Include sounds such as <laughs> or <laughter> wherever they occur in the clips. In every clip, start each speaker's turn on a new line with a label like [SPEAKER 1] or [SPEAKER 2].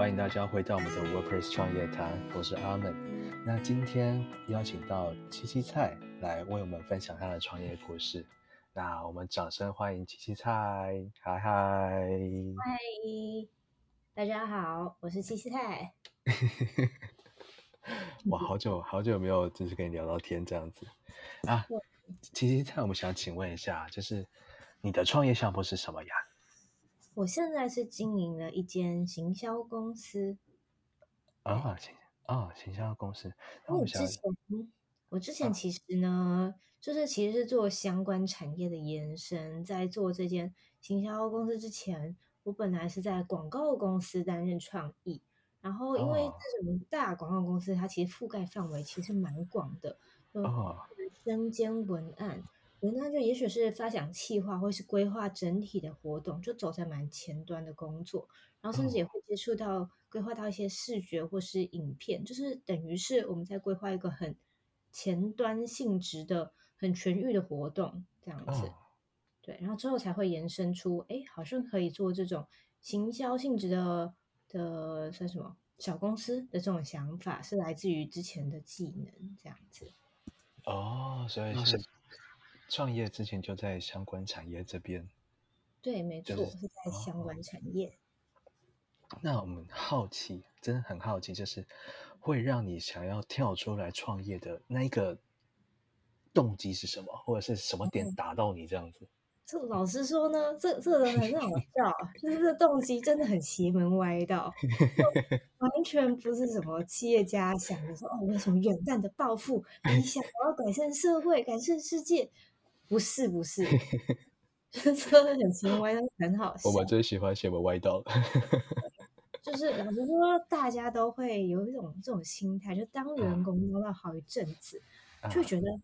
[SPEAKER 1] 欢迎大家回到我们的 Workers 创业谈，我是阿门。那今天邀请到七七菜来为我们分享他的创业故事。那我们掌声欢迎七七菜，嗨嗨！
[SPEAKER 2] 嗨，大家好，我是七七菜。<laughs>
[SPEAKER 1] 哇，好久好久没有就是跟你聊到天这样子啊！七七菜，我们想请问一下，就是你的创业项目是什么呀？
[SPEAKER 2] 我现在是经营了一间行销公司
[SPEAKER 1] 啊，行啊，行销公司。
[SPEAKER 2] 我之前，我之前其实呢，就是其实是做相关产业的延伸。在做这间行销公司之前，我本来是在广告公司担任创意。然后，因为这种大广告公司，它其实覆盖范围其实蛮广的，
[SPEAKER 1] 哦，
[SPEAKER 2] 身兼文案。文案就也许是发想企划，或是规划整体的活动，就走在蛮前端的工作，然后甚至也会接触到规划到一些视觉或是影片，就是等于是我们在规划一个很前端性质的、很全域的活动这样子。对，然后之后才会延伸出，哎，好像可以做这种行销性质的的算什么小公司的这种想法，是来自于之前的技能这样子。
[SPEAKER 1] 哦，所以是。创业之前就在相关产业这边，
[SPEAKER 2] 对，没错，是在相关产业。
[SPEAKER 1] 那我们好奇，真的很好奇，就是会让你想要跳出来创业的那一个动机是什么，或者是什么点打到你这样子？
[SPEAKER 2] 这老实说呢，这这人很好笑，就是这动机真的很邪门歪道，完全不是什么企业家想的说哦，我有什么远大的抱负，<laughs> 理想，我要改善社会，改善世界。不是不是，<laughs> 说的很轻歪，但是很好笑。
[SPEAKER 1] 我们最喜欢写文歪道
[SPEAKER 2] 就是老实说，大家都会有一种这种心态，就当员工当了好一阵子，就觉得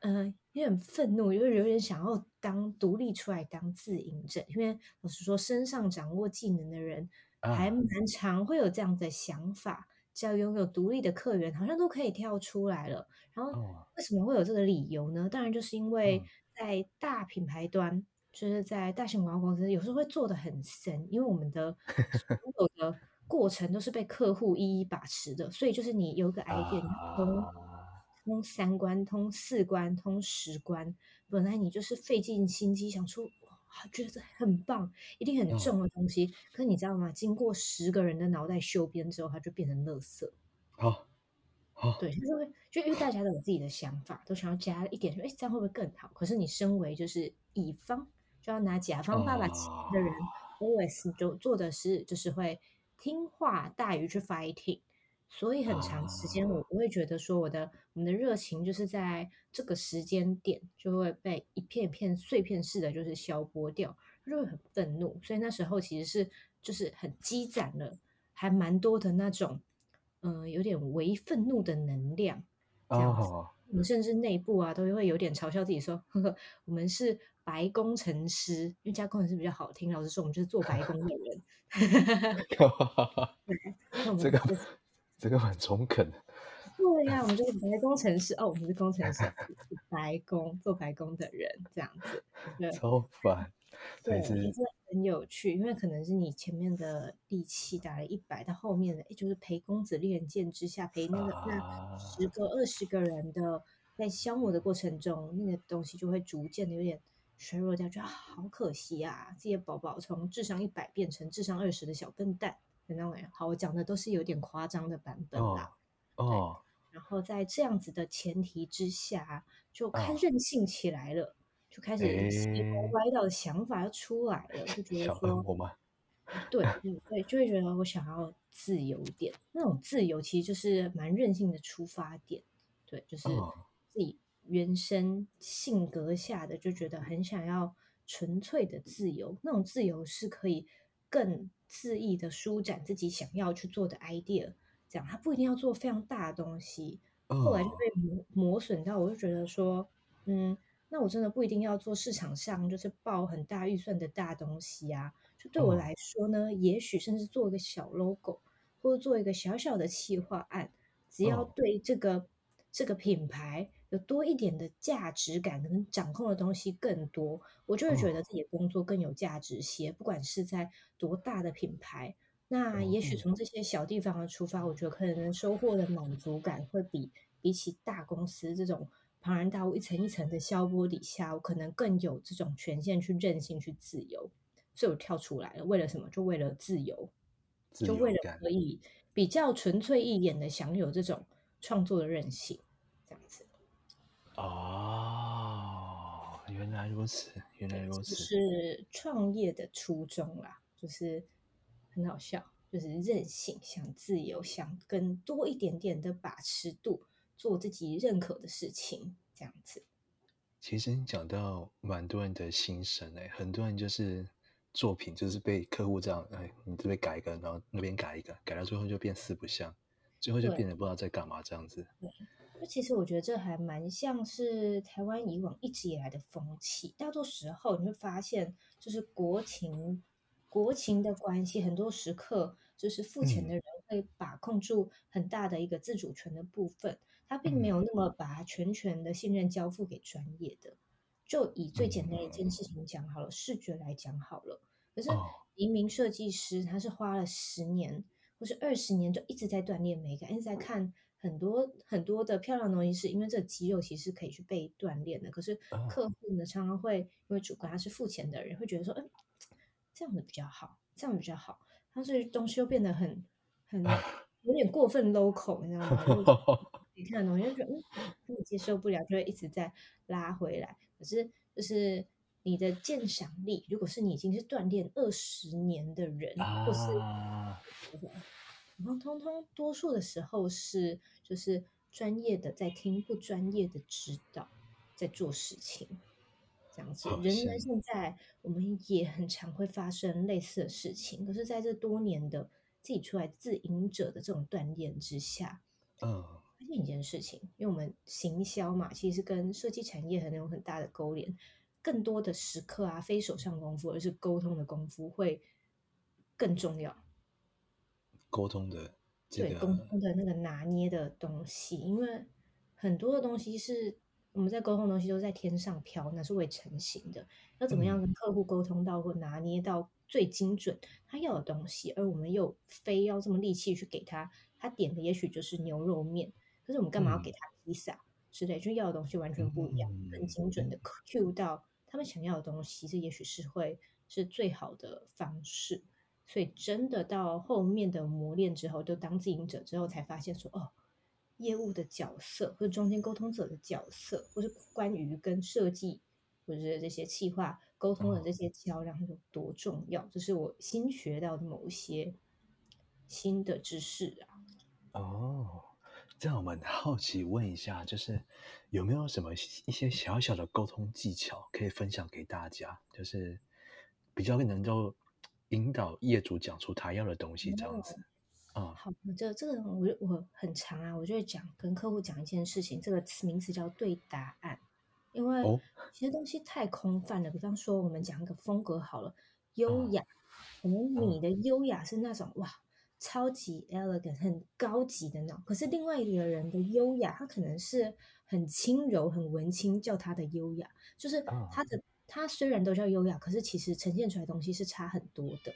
[SPEAKER 2] 嗯有点愤怒，就是有点想要当独立出来当自营者。因为老实说，身上掌握技能的人还蛮常会有这样的想法。只要拥有独立的客源，好像都可以跳出来了。然后为什么会有这个理由呢？当然就是因为在大品牌端，就是在大型广告公司，有时候会做的很深，因为我们的所 <laughs> 有的过程都是被客户一一把持的。所以就是你有个 idea，通通三关、通四关、通十关，本来你就是费尽心机想出。觉得很棒，一定很重的东西。可是你知道吗？经过十个人的脑袋修编之后，它就变成垃圾。
[SPEAKER 1] 好，好，
[SPEAKER 2] 对，就是会，就因为大家都有自己的想法，都想要加一点，说，哎，这样会不会更好？可是你身为就是乙方，就要拿甲方爸爸钱的人，always 就做的是，就是会听话大于去 fighting。所以很长时间，我不会觉得说我的我们的热情就是在这个时间点就会被一片一片碎片式的就是消剥掉，就会很愤怒。所以那时候其实是就是很积攒了还蛮多的那种，嗯，有点微愤怒的能量。这样子，我们甚至内部啊都会有点嘲笑自己说，<laughs> 呵呵，我们是白工程师，因为加工程师比较好听。老实说，我们就是做白工的人。<laughs>
[SPEAKER 1] 这个。这个很中肯。
[SPEAKER 2] 对呀，<laughs> 我们就是白工程师哦，我们是工程师，白宫做白宫的人这样子。
[SPEAKER 1] 超烦。
[SPEAKER 2] 对，其实很有趣，因为可能是你前面的力气打了一百，到后面的哎，就是陪公子练剑之下，陪那个那十个二十个人的在消磨的过程中，那个东西就会逐渐的有点衰弱掉，觉得好可惜啊！这些宝宝从智商一百变成智商二十的小笨蛋。好，我讲的都是有点夸张的版本啦。
[SPEAKER 1] 哦，
[SPEAKER 2] 然后在这样子的前提之下，就开任性起来了，就开始歪道的想法要出来了，就觉得说，对对，就会觉得我想要自由点。那种自由其实就是蛮任性的出发点，对，就是自己原生性格下的，就觉得很想要纯粹的自由。那种自由是可以更。恣意的舒展自己想要去做的 idea，这样他不一定要做非常大的东西。后来就被磨磨损到，我就觉得说，嗯，那我真的不一定要做市场上就是报很大预算的大东西啊。就对我来说呢，也许甚至做一个小 logo，或者做一个小小的企划案，只要对这个这个品牌。有多一点的价值感，可能掌控的东西更多，我就会觉得自己的工作更有价值些。不管是在多大的品牌，那也许从这些小地方的出发，我觉得可能收获的满足感会比比起大公司这种庞然大物一层一层的消波底下，我可能更有这种权限去任性去自由。所以我跳出来了，为了什么？就为了自由，就为了可以比较纯粹一点的享有这种创作的任性，这样子。
[SPEAKER 1] 哦，原来如此，原来如此，
[SPEAKER 2] 是创业的初衷啦，就是。很好笑，就是任性，想自由，想更多一点点的把持度，做自己认可的事情，这样子。
[SPEAKER 1] 其实你讲到蛮多人的心声哎，很多人就是作品就是被客户这样哎，你这边改一个，然后那边改一个，改到最后就变四不像，最后就变得不知道在干嘛这样子。
[SPEAKER 2] 对，那其实我觉得这还蛮像是台湾以往一直以来的风气，大多时候你会发现，就是国情。国情的关系，很多时刻就是付钱的人会把控住很大的一个自主权的部分，他并没有那么把全权的信任交付给专业的。就以最简单的一件事情讲好了，视觉来讲好了。可是一名设计师，他是花了十年或是二十年，就一直在锻炼美感，一直在看很多很多的漂亮东西，是因为这肌肉其实可以去被锻炼的。可是客户呢，常常会因为主观他是付钱的人，会觉得说，嗯。这样子比较好，这样比较好。但是东西又变得很很有点过分 local，你知道吗？你看东西就觉得嗯，根本接受不了，就会一直在拉回来。可是就是你的鉴赏力，如果是你已经是锻炼二十年的人，或是然后通通多数的时候是就是专业的在听不专业的指导，在做事情。这样子，人呢？现在我们也很常会发生类似的事情。可是，在这多年的自己出来自营者的这种锻炼之下，嗯，发现一件事情，因为我们行销嘛，其实跟设计产业很有很大的勾连。更多的时刻啊，非手上功夫，而是沟通的功夫会更重要。
[SPEAKER 1] 沟通的
[SPEAKER 2] 对沟通的那个拿捏的东西，因为很多的东西是。我们在沟通的东西都在天上飘，那是未成型的。要怎么样跟客户沟通到或拿捏到最精准他要的东西，而我们又非要这么力气去给他，他点的也许就是牛肉面，可是我们干嘛要给他披萨之类？就要的东西完全不一样，很精准的 cue 到他们想要的东西，这也许是会是最好的方式。所以真的到后面的磨练之后，就当经营者之后，才发现说哦。业务的角色，或者中间沟通者的角色，或是关于跟设计或者是这些企划沟通的这些桥梁有多重要，这是我新学到的某一些新的知识啊。
[SPEAKER 1] 哦，这样我们好奇问一下，就是有没有什么一些小小的沟通技巧可以分享给大家，就是比较能够引导业主讲出他要的东西，这样子啊。
[SPEAKER 2] 好，这这个我我很长啊，我就会讲跟客户讲一件事情，这个词名词叫对答案，因为其实东西太空泛了。比方说，我们讲一个风格好了，优雅，可能你的优雅是那种哇，超级 elegant 很高级的那种，可是另外一个人的优雅，他可能是很轻柔、很文青，叫他的优雅，就是他的他虽然都叫优雅，可是其实呈现出来东西是差很多的。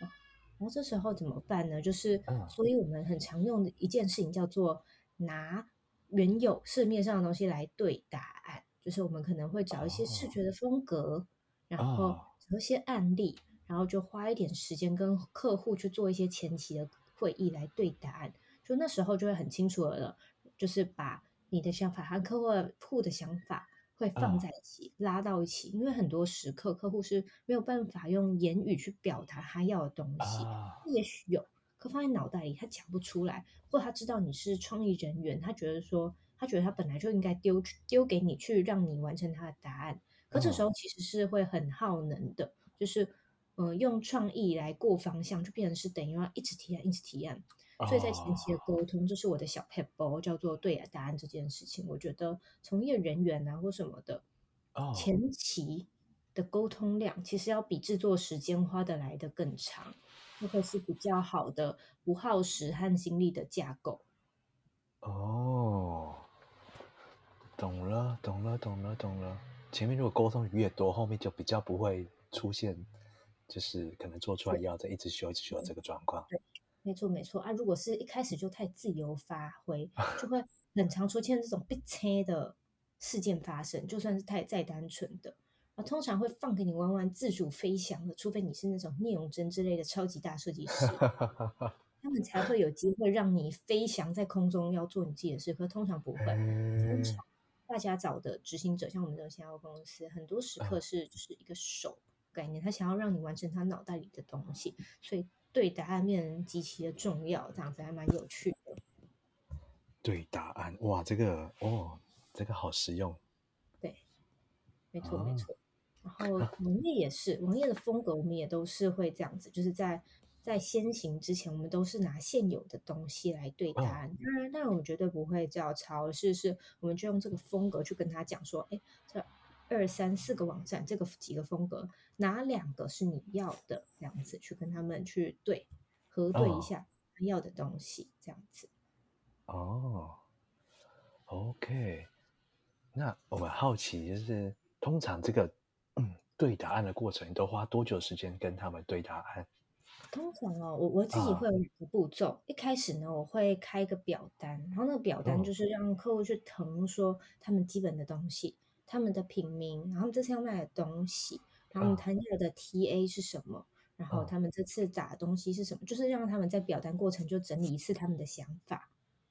[SPEAKER 2] 然后这时候怎么办呢？就是，所以我们很常用的一件事情叫做拿原有市面上的东西来对答案。就是我们可能会找一些视觉的风格，然后找一些案例，然后就花一点时间跟客户去做一些前期的会议来对答案。就那时候就会很清楚了，就是把你的想法和客户的想法。会放在一起，拉到一起，因为很多时刻客户是没有办法用言语去表达他要的东西，也许有，可放在脑袋里他讲不出来，或他知道你是创意人员，他觉得说，他觉得他本来就应该丢丢给你去让你完成他的答案，可这时候其实是会很耗能的，就是嗯用创意来过方向，就变成是等于要一直提案，一直提案。所以在前期的沟通，这是我的小 p e p 叫做对答案这件事情。我觉得从业人员啊或什么的，前期的沟通量其实要比制作时间花的来的更长，那个是比较好的不耗时和精力的架构。
[SPEAKER 1] 哦，懂了，懂了，懂了，懂了。前面如果沟通越多，后面就比较不会出现就是可能做出来要再一直修一直修这个状况。
[SPEAKER 2] 对，没错没错啊。如果是一开始就太自由发挥，<laughs> 就会很常出现这种被切的事件发生。就算是太再单纯的啊，通常会放给你玩玩自主飞翔的，除非你是那种聂永真之类的超级大设计师。<laughs> 他们才会有机会让你飞翔在空中，要做你自己的事。可通常不会，通常大家找的执行者，像我们这种新加公司，很多时刻是就是一个手概念，他想要让你完成他脑袋里的东西，所以对答案面极其的重要，这样子还蛮有趣的。
[SPEAKER 1] 对答案，哇，这个哦，这个好实用。
[SPEAKER 2] 对，没错没错。然后网页也是，网页的风格我们也都是会这样子，就是在。在先行之前，我们都是拿现有的东西来对答案。当然，当然，我们绝对不会照抄，是是，我们就用这个风格去跟他讲说：，哎，这二三四个网站，这个几个风格，哪两个是你要的？这样子去跟他们去对核对一下他要的东西，这样子。
[SPEAKER 1] 哦，OK。那我们好奇就是，通常这个嗯 <clears throat> 对答案的过程，都花多久时间跟他们对答案？
[SPEAKER 2] 通常哦，我我自己会有两个步骤。一开始呢，我会开一个表单，然后那个表单就是让客户去腾说他们基本的东西，他们的品名，然后这次要卖的东西，然后他要的 TA 是什么，然后他们这次打的东西是什么，就是让他们在表单过程就整理一次他们的想法，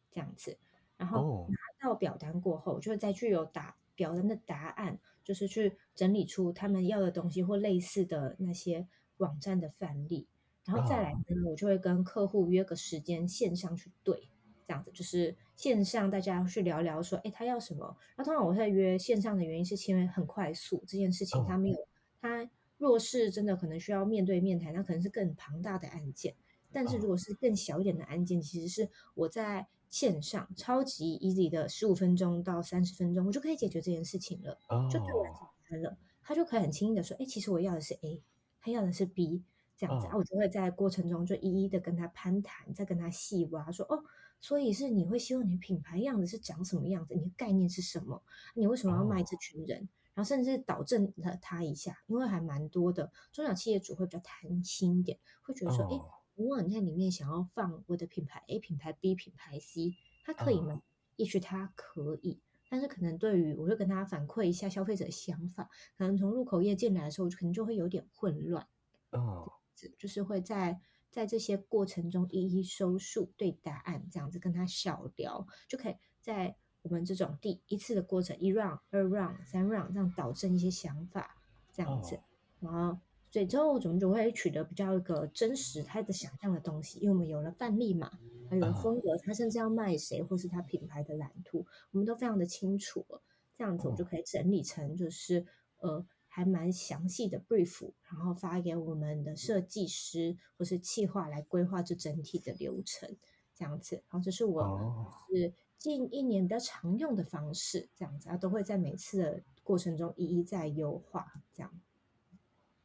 [SPEAKER 2] 这样子。然后拿到表单过后，就再去有打表单的答案，就是去整理出他们要的东西或类似的那些网站的范例。然后再来呢，我就会跟客户约个时间线上去对，这样子就是线上大家去聊聊说，哎，他要什么？那通常我会约线上的原因是因为很快速，这件事情他没有他若是真的可能需要面对面谈，那可能是更庞大的案件。但是如果是更小一点的案件，其实是我在线上超级 easy 的十五分钟到三十分钟，我就可以解决这件事情了，就对我简单了。他就可以很轻易的说，哎，其实我要的是 A，他要的是 B。这样子啊，我就会在过程中就一一的跟他攀谈，再跟他细挖，说哦，所以是你会希望你品牌样子是长什么样子？你的概念是什么？你为什么要卖这群人？然后甚至导正了他一下，因为还蛮多的中小企业主会比较贪心一点，会觉得说，哎，如果你在里面想要放我的品牌 A 品牌 B 品牌 C，它可以吗？也许它可以，但是可能对于我会跟他反馈一下消费者的想法，可能从入口业进来的时候，可能就会有点混乱。
[SPEAKER 1] 哦。
[SPEAKER 2] 就是会在在这些过程中一一收束对答案，这样子跟他小聊，就可以在我们这种第一次的过程一 round、二 round、三 round 这样导正一些想法，这样子，然后最后我们就会取得比较一个真实他的想象的东西，因为我们有了范例嘛，还有风格，他甚至要卖谁或是他品牌的蓝图，我们都非常的清楚了，这样子我就可以整理成就是呃。还蛮详细的 brief，然后发给我们的设计师或是企划来规划这整体的流程，这样子。然后这是我是近一年比较常用的方式，这样子啊，都会在每次的过程中一一再优化，这样。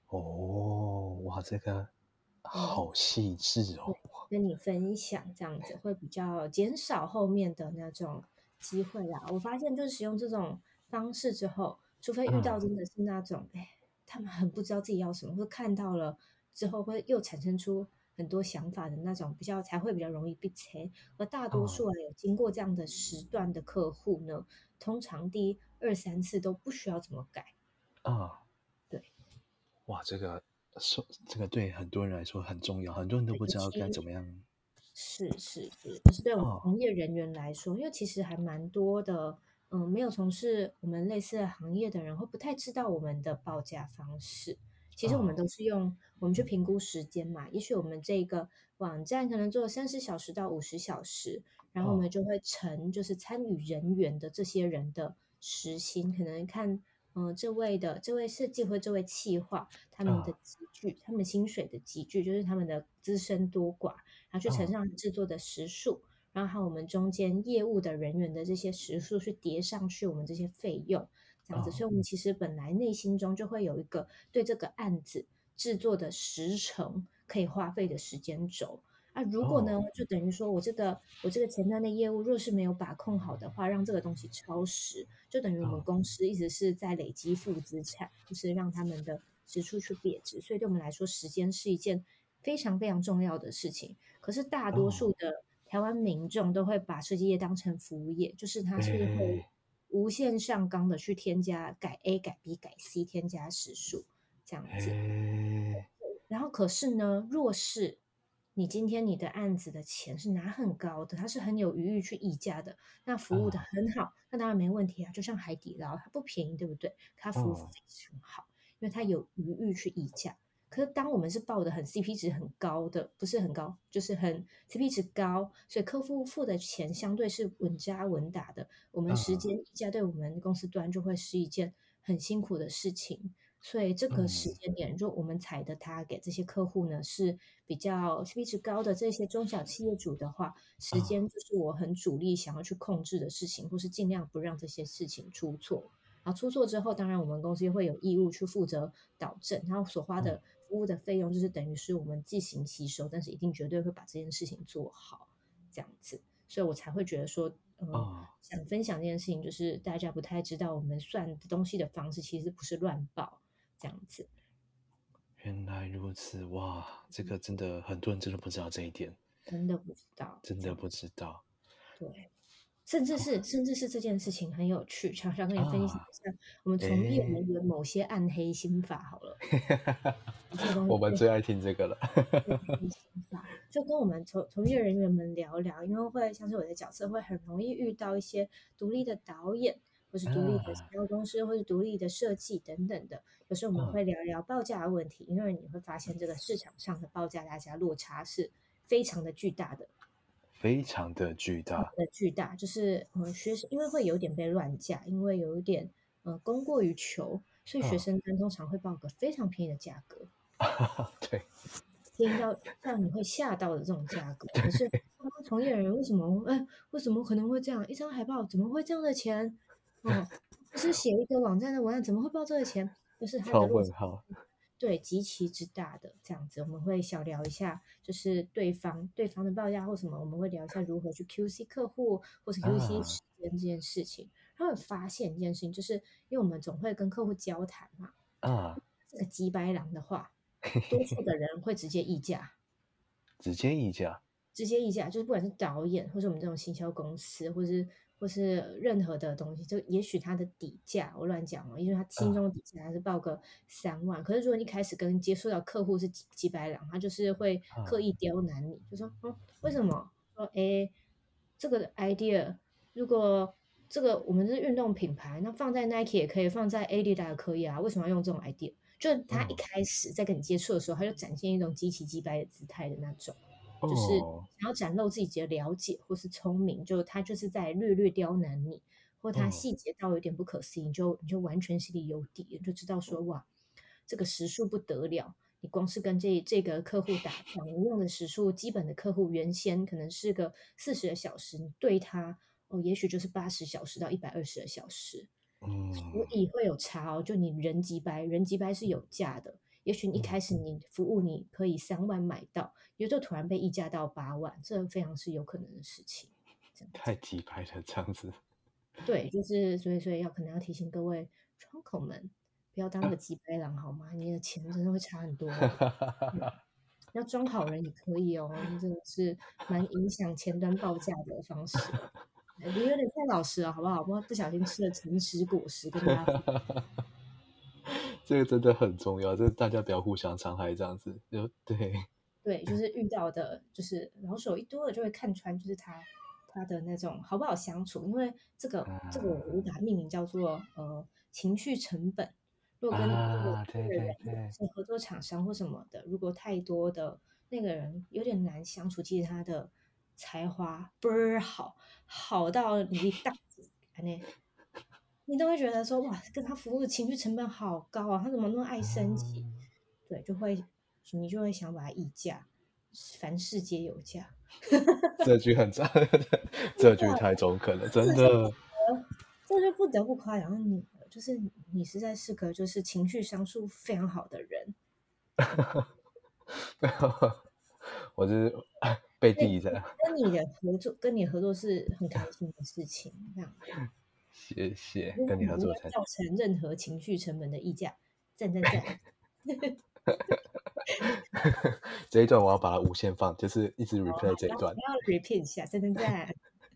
[SPEAKER 1] 哦，哇，这个好细致哦。
[SPEAKER 2] 跟你分享这样子会比较减少后面的那种机会啦。我发现就是使用这种方式之后。除非遇到真的是那种，哎，他们很不知道自己要什么，或看到了之后会又产生出很多想法的那种，比较才会比较容易被切。而大多数有经过这样的时段的客户呢，通常第二三次都不需要怎么改。
[SPEAKER 1] 啊，
[SPEAKER 2] 对。
[SPEAKER 1] 哇，这个说这个对很多人来说很重要，很多人都不知道该怎么样。
[SPEAKER 2] 是是是，可是对我们从业人员来说，因为其实还蛮多的。嗯，没有从事我们类似的行业的人会不太知道我们的报价方式。其实我们都是用我们去评估时间嘛。也许我们这个网站可能做三十小时到五十小时，然后我们就会乘就是参与人员的这些人的时薪，可能看嗯这位的这位设计或这位企划他们的集聚，他们薪水的集聚就是他们的资深多寡，然后去乘上制作的时数。然后还有我们中间业务的人员的这些时数去叠上去，我们这些费用这样子，所以我们其实本来内心中就会有一个对这个案子制作的时程可以花费的时间轴。啊，如果呢，就等于说我这个我这个前端的业务若是没有把控好的话，让这个东西超时，就等于我们公司一直是在累积负资产，就是让他们的支出去贬值。所以对我们来说，时间是一件非常非常重要的事情。可是大多数的台湾民众都会把设计业当成服务业，就是它是会无限上纲的去添加改 A 改 B 改 C 添加时数这样子。然后可是呢，若是你今天你的案子的钱是拿很高的，它是很有余裕去议价的，那服务的很好，那当然没问题啊。就像海底捞，它不便宜，对不对？它服务非常好，因为它有余裕去议价。可是当我们是报的很 CP 值很高的，不是很高，就是很 CP 值高，所以客户付的钱相对是稳扎稳打的。我们时间溢价对我们公司端就会是一件很辛苦的事情。所以这个时间点，就我们采的他给这些客户呢是比较 CP 值高的这些中小企业主的话，时间就是我很主力想要去控制的事情，或是尽量不让这些事情出错。然后出错之后，当然我们公司会有义务去负责导正，然后所花的服务的费用就是等于是我们自行吸收，但是一定绝对会把这件事情做好，这样子。所以我才会觉得说，呃，想分享这件事情，就是大家不太知道我们算东西的方式其实不是乱报。这样子，
[SPEAKER 1] 原来如此哇！这个真的很多人真的不知道这一点，
[SPEAKER 2] 真的不知道，
[SPEAKER 1] 真的不知道。
[SPEAKER 2] 对，甚至是甚至是这件事情很有趣，常常跟你分享一下我们从业人员某些暗黑心法。好了，<laughs>
[SPEAKER 1] 我们最爱听这个了。
[SPEAKER 2] 心 <laughs> 法就跟我们从从业人员们聊聊，因为会像是我的角色会很容易遇到一些独立的导演。或是独立的销售公司，或是独立的设计等等的，有时候我们会聊聊报价的问题，因为你会发现这个市场上的报价大家落差是非常的巨大的，
[SPEAKER 1] 非常的巨大
[SPEAKER 2] 的巨大，就是嗯学生因为会有点被乱价，因为有一点呃供过于求，所以学生单通常会报个非常便宜的价格，<laughs>
[SPEAKER 1] 对，
[SPEAKER 2] 听到让你会吓到的这种价格，<laughs> 可是从业人员为什么哎为什么可能会这样？一张海报怎么会这样的钱？哦，不是写一个网站的文案，怎么会报这个钱？就是他的
[SPEAKER 1] 问号，
[SPEAKER 2] 对，极其之大的这样子，我们会小聊一下，就是对方对方的报价或什么，我们会聊一下如何去 QC 客户或是 QC 时间这件事情。然后发现一件事情，就是因为我们总会跟客户交谈嘛，啊，这个鸡白狼的话，多数的 <laughs> 人会直接议价，
[SPEAKER 1] 直接议价，
[SPEAKER 2] 直接议价，就是不管是导演，或是我们这种行销公司，或是。或是任何的东西，就也许他的底价，我乱讲哦，因为他心中的底价还是报个三万。可是如果你开始跟接触到客户是几几百两，他就是会刻意刁难你，就说，嗯，为什么？说，哎，这个 idea，如果这个我们是运动品牌，那放在 Nike 也可以，放在 Adidas 也可以啊，为什么要用这种 idea？就他一开始在跟你接触的时候，他就展现一种极其击败的姿态的那种。就是想要展露自己的了解或是聪明，就他就是在略略刁难你，或他细节到有点不可思议，你就你就完全心里有底，你就知道说哇，这个时数不得了。你光是跟这这个客户打仗，你用的时数，基本的客户原先可能是个四十个小时，你对他哦，也许就是八十小时到一百二十个小时，嗯，所以会有差哦。就你人几百，人几百是有价的。也许一开始你服务你可以三万买到，也就突然被溢价到八万，这非常是有可能的事情。
[SPEAKER 1] 太急拍了，这样子。
[SPEAKER 2] 对，就是所以所以要可能要提醒各位窗口们，不要当个 <laughs> 急拍狼好吗？你的钱真的会差很多。要装好人也可以哦，真的是蛮影响前端报价的方式。<laughs> 你有点太老实了，好不好？不不小心吃了诚实果实，跟大家。
[SPEAKER 1] 这个真的很重要，就是大家不要互相伤害，这样子就对。<laughs>
[SPEAKER 2] 对，就是遇到的，就是老手一多了，就会看穿，就是他他的那种好不好相处。因为这个这个我把它命名叫做呃情绪成本。如果跟那个人是合作厂商或什么的，如果太多的那个人有点难相处，其实他的才华倍儿好，好到你大子那。你都会觉得说哇，跟他服务的情绪成本好高啊，他怎么那么爱生气？对，就会你就会想把他议价，凡事皆有价。<laughs>
[SPEAKER 1] 这句很赞，这句太中肯了，真的。
[SPEAKER 2] 这就不得不夸奖你，就是你实在是个就是情绪商数非常好的人。<laughs>
[SPEAKER 1] 没有，我是背地的。
[SPEAKER 2] 跟你的合作，跟你合作是很开心的事情，这样。
[SPEAKER 1] 谢谢，跟你合作才
[SPEAKER 2] 造成任何情绪成本的溢价，赞赞赞。<laughs>
[SPEAKER 1] 这一段我要把它无限放，就是一直 replay 这一段。
[SPEAKER 2] 要 repeat 一下，赞赞赞。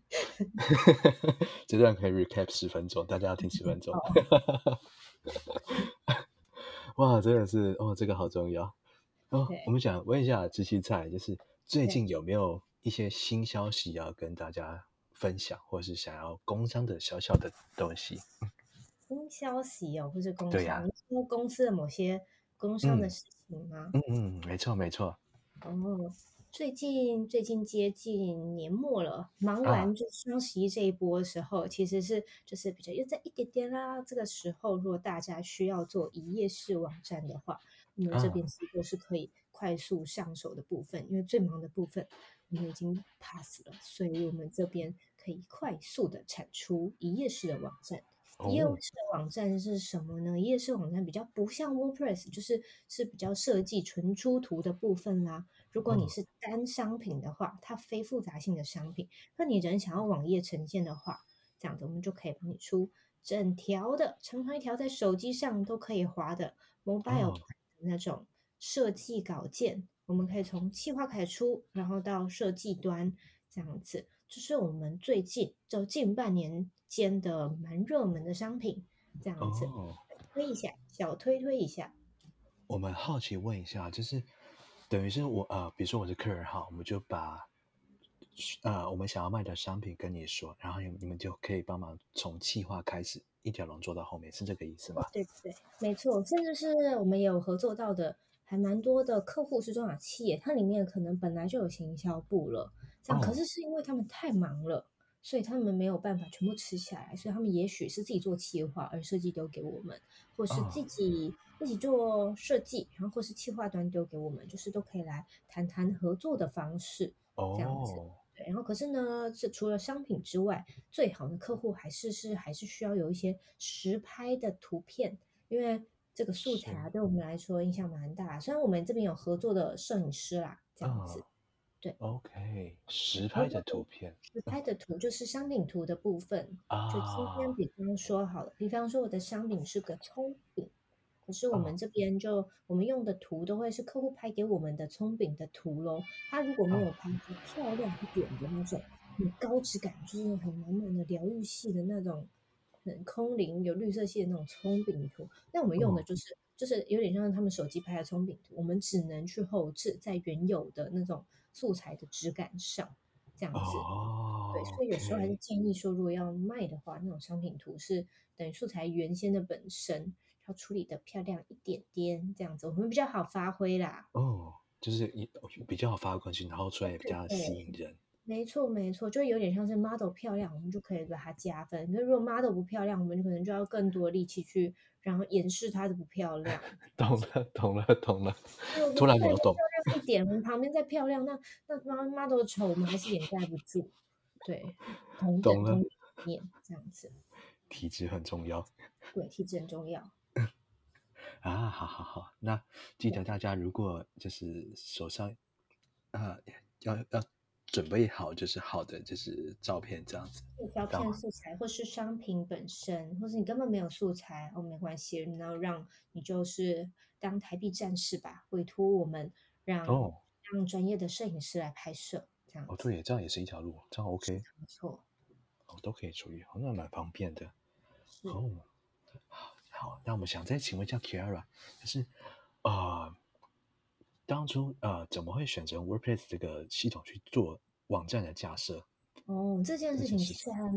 [SPEAKER 2] <laughs>
[SPEAKER 1] 这段可以 recap 十分钟，大家要听十分钟。<laughs> 哇，真的是哦，这个好重要哦。我们想问一下知青菜，就是最近有没有一些新消息要跟大家分享，或是想要工商的小小的东西？
[SPEAKER 2] 新消息哦，或是工商，说公司的某些工商的事情吗？
[SPEAKER 1] 嗯嗯，没错没错。
[SPEAKER 2] 哦。最近最近接近年末了，忙完就双十一这一波的时候，其实是就是比较又在一点点啦。这个时候，如果大家需要做一页式网站的话，我们这边是都是可以快速上手的部分，因为最忙的部分我们已经 pass 了，所以我们这边可以快速的产出一页式的网站。一页式的网站是什么呢？一页式网站比较不像 WordPress，就是是比较设计纯出图的部分啦。如果你是单商品的话，它非复杂性的商品，那你人想要网页呈现的话，这样子我们就可以帮你出整条的长长一条，在手机上都可以滑的 mobile 那种设计稿件，我们可以从企划开始出，然后到设计端这样子。这是我们最近就近半年间的蛮热门的商品，这样子推一下，小推推一下。
[SPEAKER 1] 我们好奇问一下，就是等于是我呃，比如说我是客人哈，我们就把呃我们想要卖的商品跟你说，然后你你们就可以帮忙从企划开始一条龙做到后面，是这个意思吗？
[SPEAKER 2] 对对，没错，甚至是我们有合作到的，还蛮多的客户是中小企业，它里面可能本来就有行销部了。这样，可是是因为他们太忙了，所以他们没有办法全部吃下来，所以他们也许是自己做企划，而设计丢给我们，或是自己自己做设计，然后或是企划端丢给我们，就是都可以来谈谈合作的方式，这样子。对，然后可是呢，是除了商品之外，最好的客户还是是还是需要有一些实拍的图片，因为这个素材啊，对我们来说影响蛮大。虽然我们这边有合作的摄影师啦，这样子。对
[SPEAKER 1] ，OK，实拍的图片，
[SPEAKER 2] 实拍的图就是商品图的部分。就今天，比方说好了，比方说我的商品是个葱饼，可是我们这边就我们用的图都会是客户拍给我们的葱饼的图喽。他如果没有拍出漂亮一点的那种，很高质感，就是很满满的疗愈系的那种，很空灵有绿色系的那种葱饼图，那我们用的就是就是有点像他们手机拍的葱饼图，我们只能去后置在原有的那种。素材的质感上，这样子，哦对，所以有时候还是建议说，如果要卖的话，那种商品图是等于素材原先的本身，要处理的漂亮一点点，这样子我们比较好发挥啦。
[SPEAKER 1] 哦，就是一比较好发挥关系，然后出来也比较吸引人。
[SPEAKER 2] 没错，没错，就有点像是 model 漂亮，我们就可以把它加分。那如果 model 不漂亮，我们就可能就要更多力气去，然后掩饰它的不漂亮。<laughs>
[SPEAKER 1] 懂了，懂了，懂了。突然秒懂。
[SPEAKER 2] 漂亮一点，我们旁边再漂亮，那那 model 丑，我们还是掩盖不住。对，同等同面这样子。
[SPEAKER 1] 体质很重要。<laughs>
[SPEAKER 2] 对，体质很重要。<laughs>
[SPEAKER 1] 啊，好好好，那记得大家如果就是手上啊要要。准备好就是好的，就是照片这样子。
[SPEAKER 2] 照片素材，或是商品本身，或是你根本没有素材哦，没关系，然后让你就是当台币战士吧，委托我们让让专业的摄影师来拍摄，这样。
[SPEAKER 1] 哦，对，这样也是一条路，这样 OK。
[SPEAKER 2] 没错。
[SPEAKER 1] 哦，都可以处理，那蛮方便的。哦，好，那我们想再请问一下 Kara，就是啊。当初呃，怎么会选择 WordPress 这个系统去做网站的架设？
[SPEAKER 2] 哦，这件事情其实还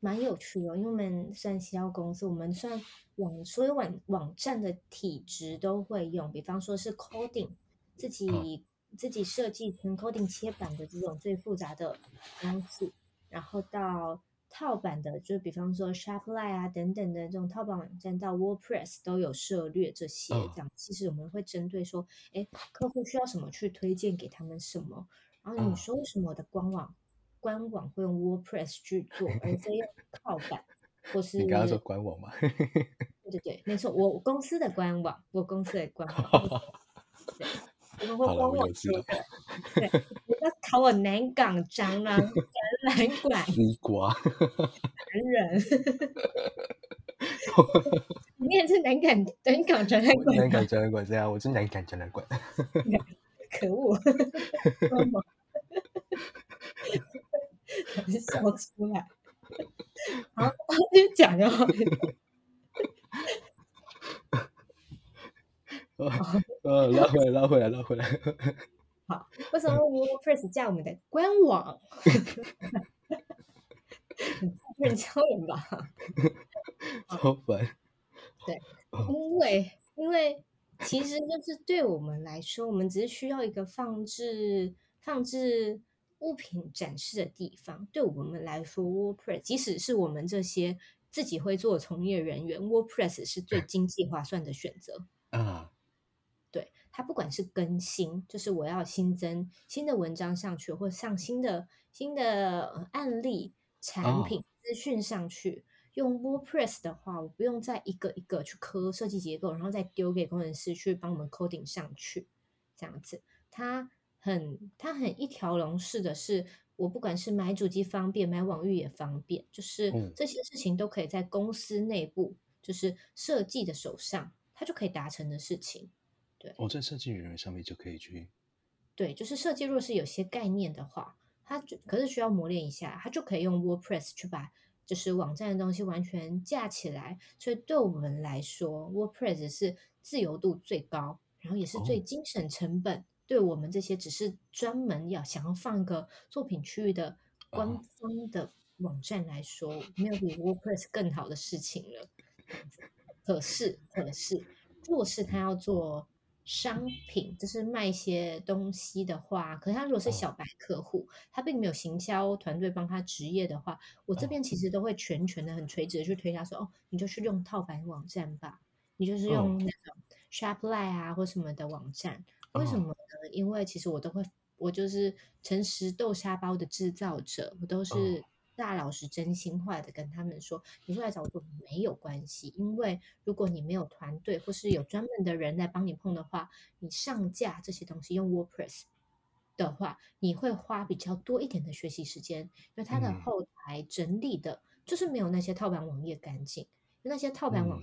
[SPEAKER 2] 蛮有趣的，因为我们算营销公司，我们算网所有网网站的体质都会用，比方说是 coding 自己自己设计成 coding 切板的这种最复杂的方式，然后到。套版的，就比方说 Shopify 啊等等的这种套版网站，到 WordPress 都有涉略这些。这样，其实我们会针对说，哎，客户需要什么去推荐给他们什么。然后你说为什么我的官网官网会用 WordPress 去做，而非用套版？或是 <laughs>
[SPEAKER 1] 你刚刚说官网吗？
[SPEAKER 2] 对对对，没错，我公司的官网，我公司的官网。对，我们会官网接的。<laughs> 对，你要考我南港蟑螂展览馆。
[SPEAKER 1] 西瓜。
[SPEAKER 2] 男人。<laughs> 你也是南港南港展览馆。
[SPEAKER 1] 南港展览馆这样，我是南港展览馆。<laughs>
[SPEAKER 2] 可恶！笑出来。好，就讲就好。<laughs>
[SPEAKER 1] 呃，拉回来，拉回来，拉回来。
[SPEAKER 2] 好，<laughs> 为什么 WordPress 加我们的官网？<laughs> 不能敲人吧？
[SPEAKER 1] 超烦。
[SPEAKER 2] 对，因为因为其实就是对我们来说，我们只是需要一个放置放置物品展示的地方。对我们来说，WordPress 即使是我们这些自己会做从业人员，WordPress 是最经济划算的选择。啊。它不管是更新，就是我要新增新的文章上去，或上新的新的案例、产品资讯上去。用 WordPress 的话，我不用再一个一个去刻设计结构，然后再丢给工程师去帮我们 coding 上去，这样子。它很它很一条龙式的是，我不管是买主机方便，买网域也方便，就是这些事情都可以在公司内部，就是设计的手上，它就可以达成的事情。
[SPEAKER 1] 我在设计人员上面就可以去，
[SPEAKER 2] 对，就是设计若是有些概念的话，它就可是需要磨练一下，它就可以用 WordPress 去把就是网站的东西完全架起来。所以对我们来说，WordPress 是自由度最高，然后也是最精省成本。对我们这些只是专门要想要放一个作品区域的官方的网站来说，没有比 WordPress 更好的事情了。可是，可是，若是他要做。商品就是卖一些东西的话，可是他如果是小白客户，他并没有行销团队帮他职业的话，我这边其实都会全权的、很垂直的去推他说：“哦，你就去用套版网站吧，你就是用那种 Shopify 啊或什么的网站。为什么呢？因为其实我都会，我就是诚实豆沙包的制造者，我都是。”大老师、真心话的跟他们说，你过来找我做没有关系，因为如果你没有团队或是有专门的人来帮你碰的话，你上架这些东西用 WordPress 的话，你会花比较多一点的学习时间，因为它的后台整理的就是没有那些套版网页干净。因为那些套版网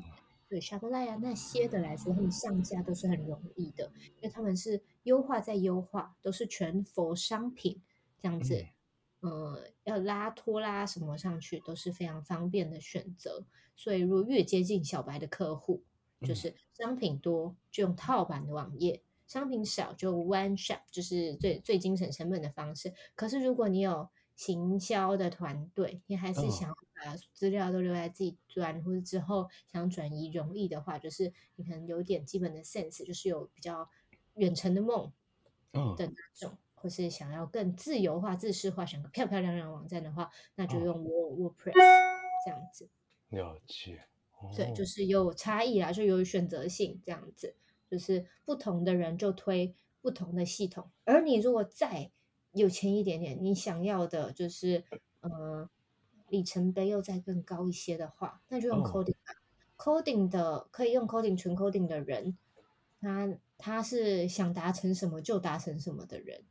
[SPEAKER 2] 对 Shopify 啊那些的来说，他们上架都是很容易的，因为他们是优化再优化，都是全佛商品这样子。呃，要拉拖拉什么上去都是非常方便的选择。所以，如果越接近小白的客户，就是商品多就用套版的网页，商品少就 One Shop，就是最最精省成本的方式。可是，如果你有行销的团队，你还是想把资料都留在自己端，或者之后想转移容易的话，就是你可能有点基本的 sense，就是有比较远程的梦嗯的那种。或是想要更自由化、自式化，想个漂漂亮亮的网站的话，那就用 Word WordPress 这样子。
[SPEAKER 1] 了解，
[SPEAKER 2] 对，就是有差异啦，就有选择性这样子，就是不同的人就推不同的系统。而你如果再有钱一点点，你想要的就是呃里程碑又再更高一些的话，那就用 Coding。Coding 的可以用 Coding 纯 Coding 的人，他他是想达成什么就达成什么的人。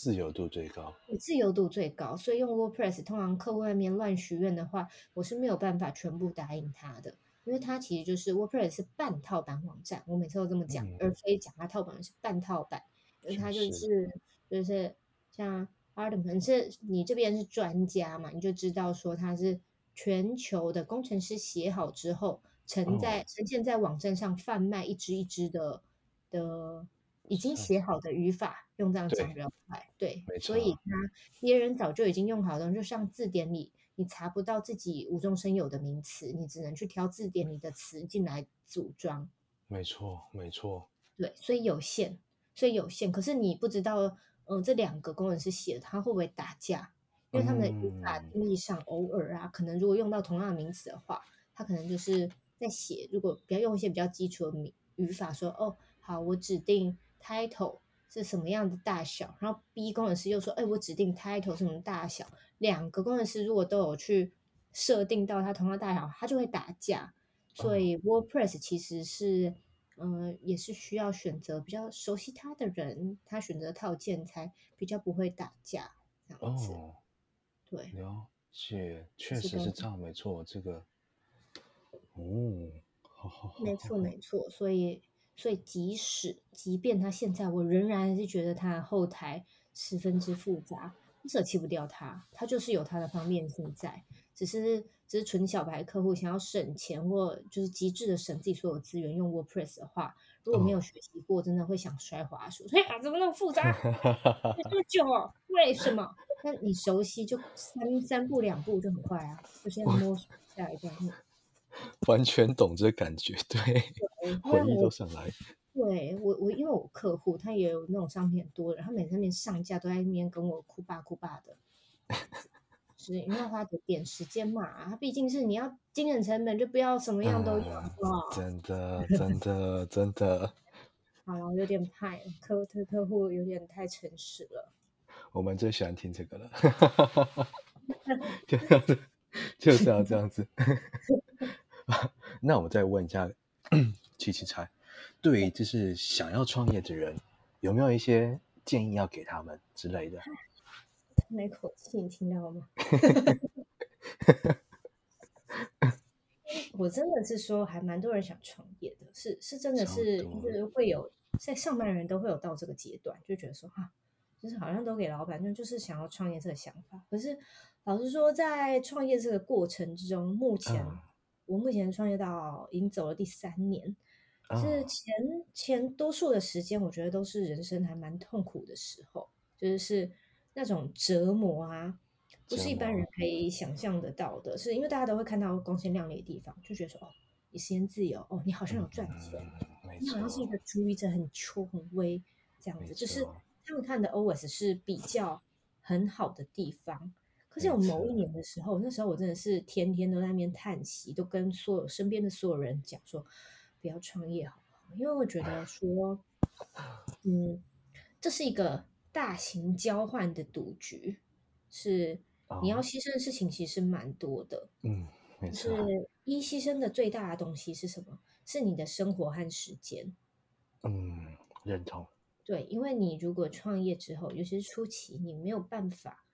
[SPEAKER 1] 自由度最高，
[SPEAKER 2] 自由度最高，所以用 WordPress，通常客户外面乱许愿的话，我是没有办法全部答应他的，因为他其实就是 WordPress 是半套版网站，我每次都这么讲，而非讲他套版是半套版，因为他就是。就是像 Artem 是你这边是专家嘛，你就知道说他是全球的工程师写好之后，呈在呈现在网站上贩卖一支一支的的。已经写好的语法，用这样讲比较快。对，所以他别人早就已经用好了，就像字典里，你查不到自己无中生有的名词，你只能去挑字典里的词进来组装。
[SPEAKER 1] 没错，没错。
[SPEAKER 2] 对，所以有限，所以有限。可是你不知道，嗯，这两个工程师写的，他会不会打架？因为他们的语法定义上，偶尔啊，可能如果用到同样的名词的话，他可能就是在写。如果不要用一些比较基础的名语法，说哦，好，我指定。Title 是什么样的大小？然后 B 工程师又说：“哎，我指定 title 什么大小？”两个工程师如果都有去设定到它同样大小，它就会打架。所以 WordPress 其实是嗯，也是需要选择比较熟悉他的人，他选择套件才比较不会打架这样子。对，
[SPEAKER 1] 了解，确实是这样，没错，这个，哦，好好好，
[SPEAKER 2] 没错没错，所以所以即使即便他现在，我仍然是觉得他后台十分之复杂。舍弃不掉他，他就是有他的方便性在，只是只是纯小白客户想要省钱或就是极致的省自己所有资源用 WordPress 的话，如果没有学习过，真的会想摔滑鼠。哎呀，怎么那么复杂？<laughs> 这么久，为什么？那你熟悉就三三步两步就很快啊，就先摸索下一段路。
[SPEAKER 1] 完全懂这感觉，<laughs> 对，回忆都上来。
[SPEAKER 2] 对我，我因为我客户他也有那种商品很多的，他每次那边上架都在那边跟我哭吧哭吧的，<laughs> 是因为花点时间嘛。他毕竟是你要精神成本，就不要什么样都有
[SPEAKER 1] 真的，真的，真的。
[SPEAKER 2] 好了，有点太客客客户有点太诚实了。
[SPEAKER 1] 我们最喜欢听这个了，<laughs> 就这样子，就是要这样子。<laughs> 那我再问一下，七七菜。对于，就是想要创业的人，有没有一些建议要给他们之类的？<laughs>
[SPEAKER 2] 没口气，你听到了吗？<laughs> 我真的是说，还蛮多人想创业的，是是真的是，就是会有在上班的人都会有到这个阶段，就觉得说哈，就是好像都给老板，就就是想要创业这个想法。可是老实说，在创业这个过程之中，目前我目前创业到已经走了第三年。是前前多数的时间，我觉得都是人生还蛮痛苦的时候，就是是那种折磨啊，不是一般人可以想象得到的。是因为大家都会看到光鲜亮丽的地方，就觉得说哦，你时间自由，哦，你好像有赚钱，你好像是一个主义者，很穷很微这样子。就是他们看的 OS 是比较很好的地方。可是有某一年的时候，那时候我真的是天天都在那边叹息，都跟所有身边的所有人讲说。不要创业好不好？因为我觉得说，嗯，这是一个大型交换的赌局，是你要牺牲的事情其实蛮多的。
[SPEAKER 1] 嗯，没错。
[SPEAKER 2] 是一牺牲的最大的东西是什么？是你的生活和时间。
[SPEAKER 1] 嗯，认同。
[SPEAKER 2] 对，因为你如果创业之后，尤其是初期，你没有办法。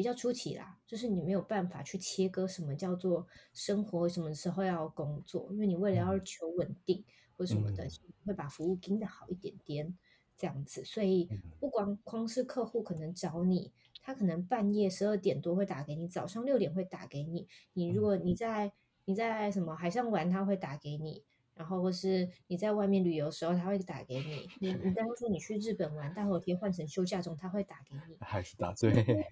[SPEAKER 2] 比较初期啦，就是你没有办法去切割什么叫做生活，什么时候要工作，因为你为了要求稳定或什么的，会把服务盯得好一点点这样子。所以不光光是客户可能找你，他可能半夜十二点多会打给你，早上六点会打给你。你如果你在你在什么海上玩，他会打给你，然后或是你在外面旅游的时候，他会打给你。你你刚刚说你去日本玩，大后天换成休假中，他会打给你，
[SPEAKER 1] 还是打对。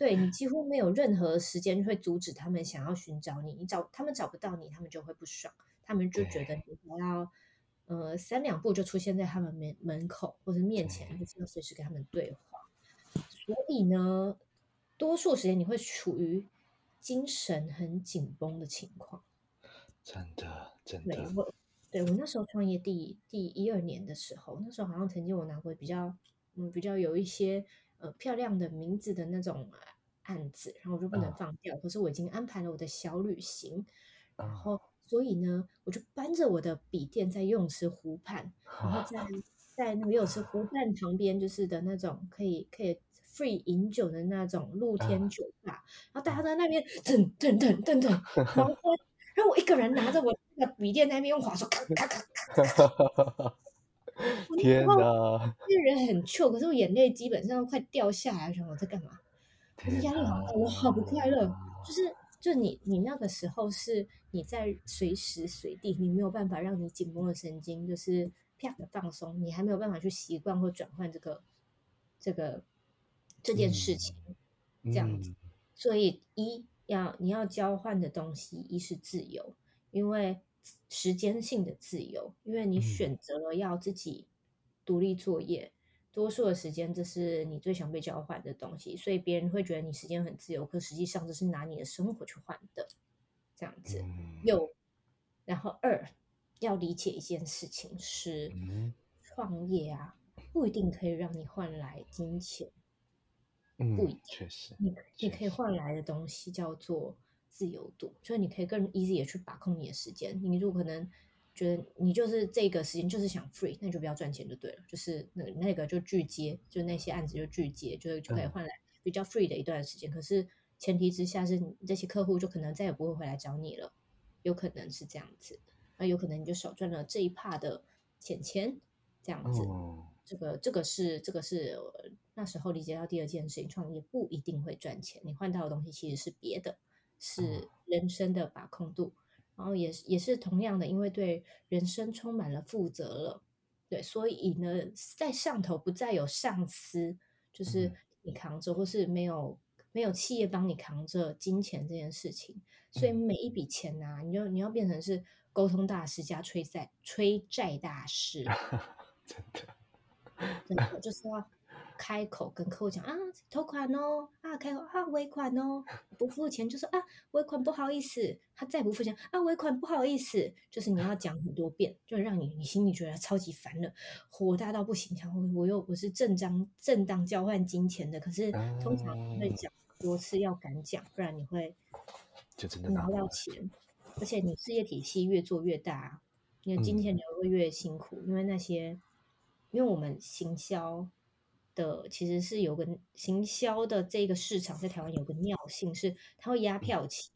[SPEAKER 2] 对你几乎没有任何时间会阻止他们想要寻找你，你找他们找不到你，他们就会不爽，他们就觉得你还要呃三两步就出现在他们门门口或者面前，就是要随时跟他们对话。所以呢，多数时间你会处于精神很紧绷的情况。
[SPEAKER 1] 真的，真的。
[SPEAKER 2] 对我，对我那时候创业第第一二年的时候，那时候好像曾经我拿过比较嗯比较有一些。呃，漂亮的名字的那种案子，然后我就不能放掉。可是我已经安排了我的小旅行，然后所以呢，我就搬着我的笔电在游泳池湖畔，<laughs> 然后在 <laughs> 在那个游泳池湖畔旁边，就是的那种可以可以 free 饮酒的那种露天酒吧，然后大家在那边噔噔噔噔噔 <laughs> 狂欢，然后我一个人拿着我那个笔电在那边用滑手咔咔咔咔。
[SPEAKER 1] 天哪！
[SPEAKER 2] 这个人很糗，可是我眼泪基本上快掉下来。想我在干嘛？压力好大，我好不快乐。就是，就你，你那个时候是你在随时随地，你没有办法让你紧绷的神经就是啪的放松，你还没有办法去习惯或转换这个这个这件事情，这样子。所以，一要你要交换的东西，一是自由，因为。时间性的自由，因为你选择了要自己独立作业，多数的时间这是你最想被交换的东西，所以别人会觉得你时间很自由，可实际上这是拿你的生活去换的，这样子。有，然后二要理解一件事情是，创业啊不一定可以让你换来金钱，不一定，
[SPEAKER 1] 确实，
[SPEAKER 2] 你你可以换来的东西叫做。自由度，所以你可以更 easy 的去把控你的时间。你如果可能觉得你就是这个时间就是想 free，那就不要赚钱就对了，就是那那个就拒接，就那些案子就拒接，就就可以换来比较 free 的一段时间。可是前提之下是这些客户就可能再也不会回来找你了，有可能是这样子，那有可能你就少赚了这一 part 的钱钱，这样子。这个这个是这个是那时候理解到第二件事情，创业不一定会赚钱，你换到的东西其实是别的，是人生的把控度。然后也也是同样的，因为对人生充满了负责了，对，所以呢，在上头不再有上司，就是你扛着，或是没有没有企业帮你扛着金钱这件事情，所以每一笔钱呐，你就你要变成是沟通大师加催债催债大师，<laughs>
[SPEAKER 1] 真的，
[SPEAKER 2] 真的就是要。开口跟客户讲啊，投款哦，啊，开口啊，尾款哦，不付钱就说啊，尾款不好意思，他再不付钱啊，尾款不好意思，就是你要讲很多遍，就让你你心里觉得超级烦了，火大到不行。然后我又我是正当正当交换金钱的，可是通常会讲多次要敢讲，不然你会
[SPEAKER 1] 就真的
[SPEAKER 2] 拿到钱，而且你事业体系越做越大，你的金钱流会越辛苦，因为那些因为我们行销。的其实是有个行销的这个市场在台湾有个尿性，是它会压票期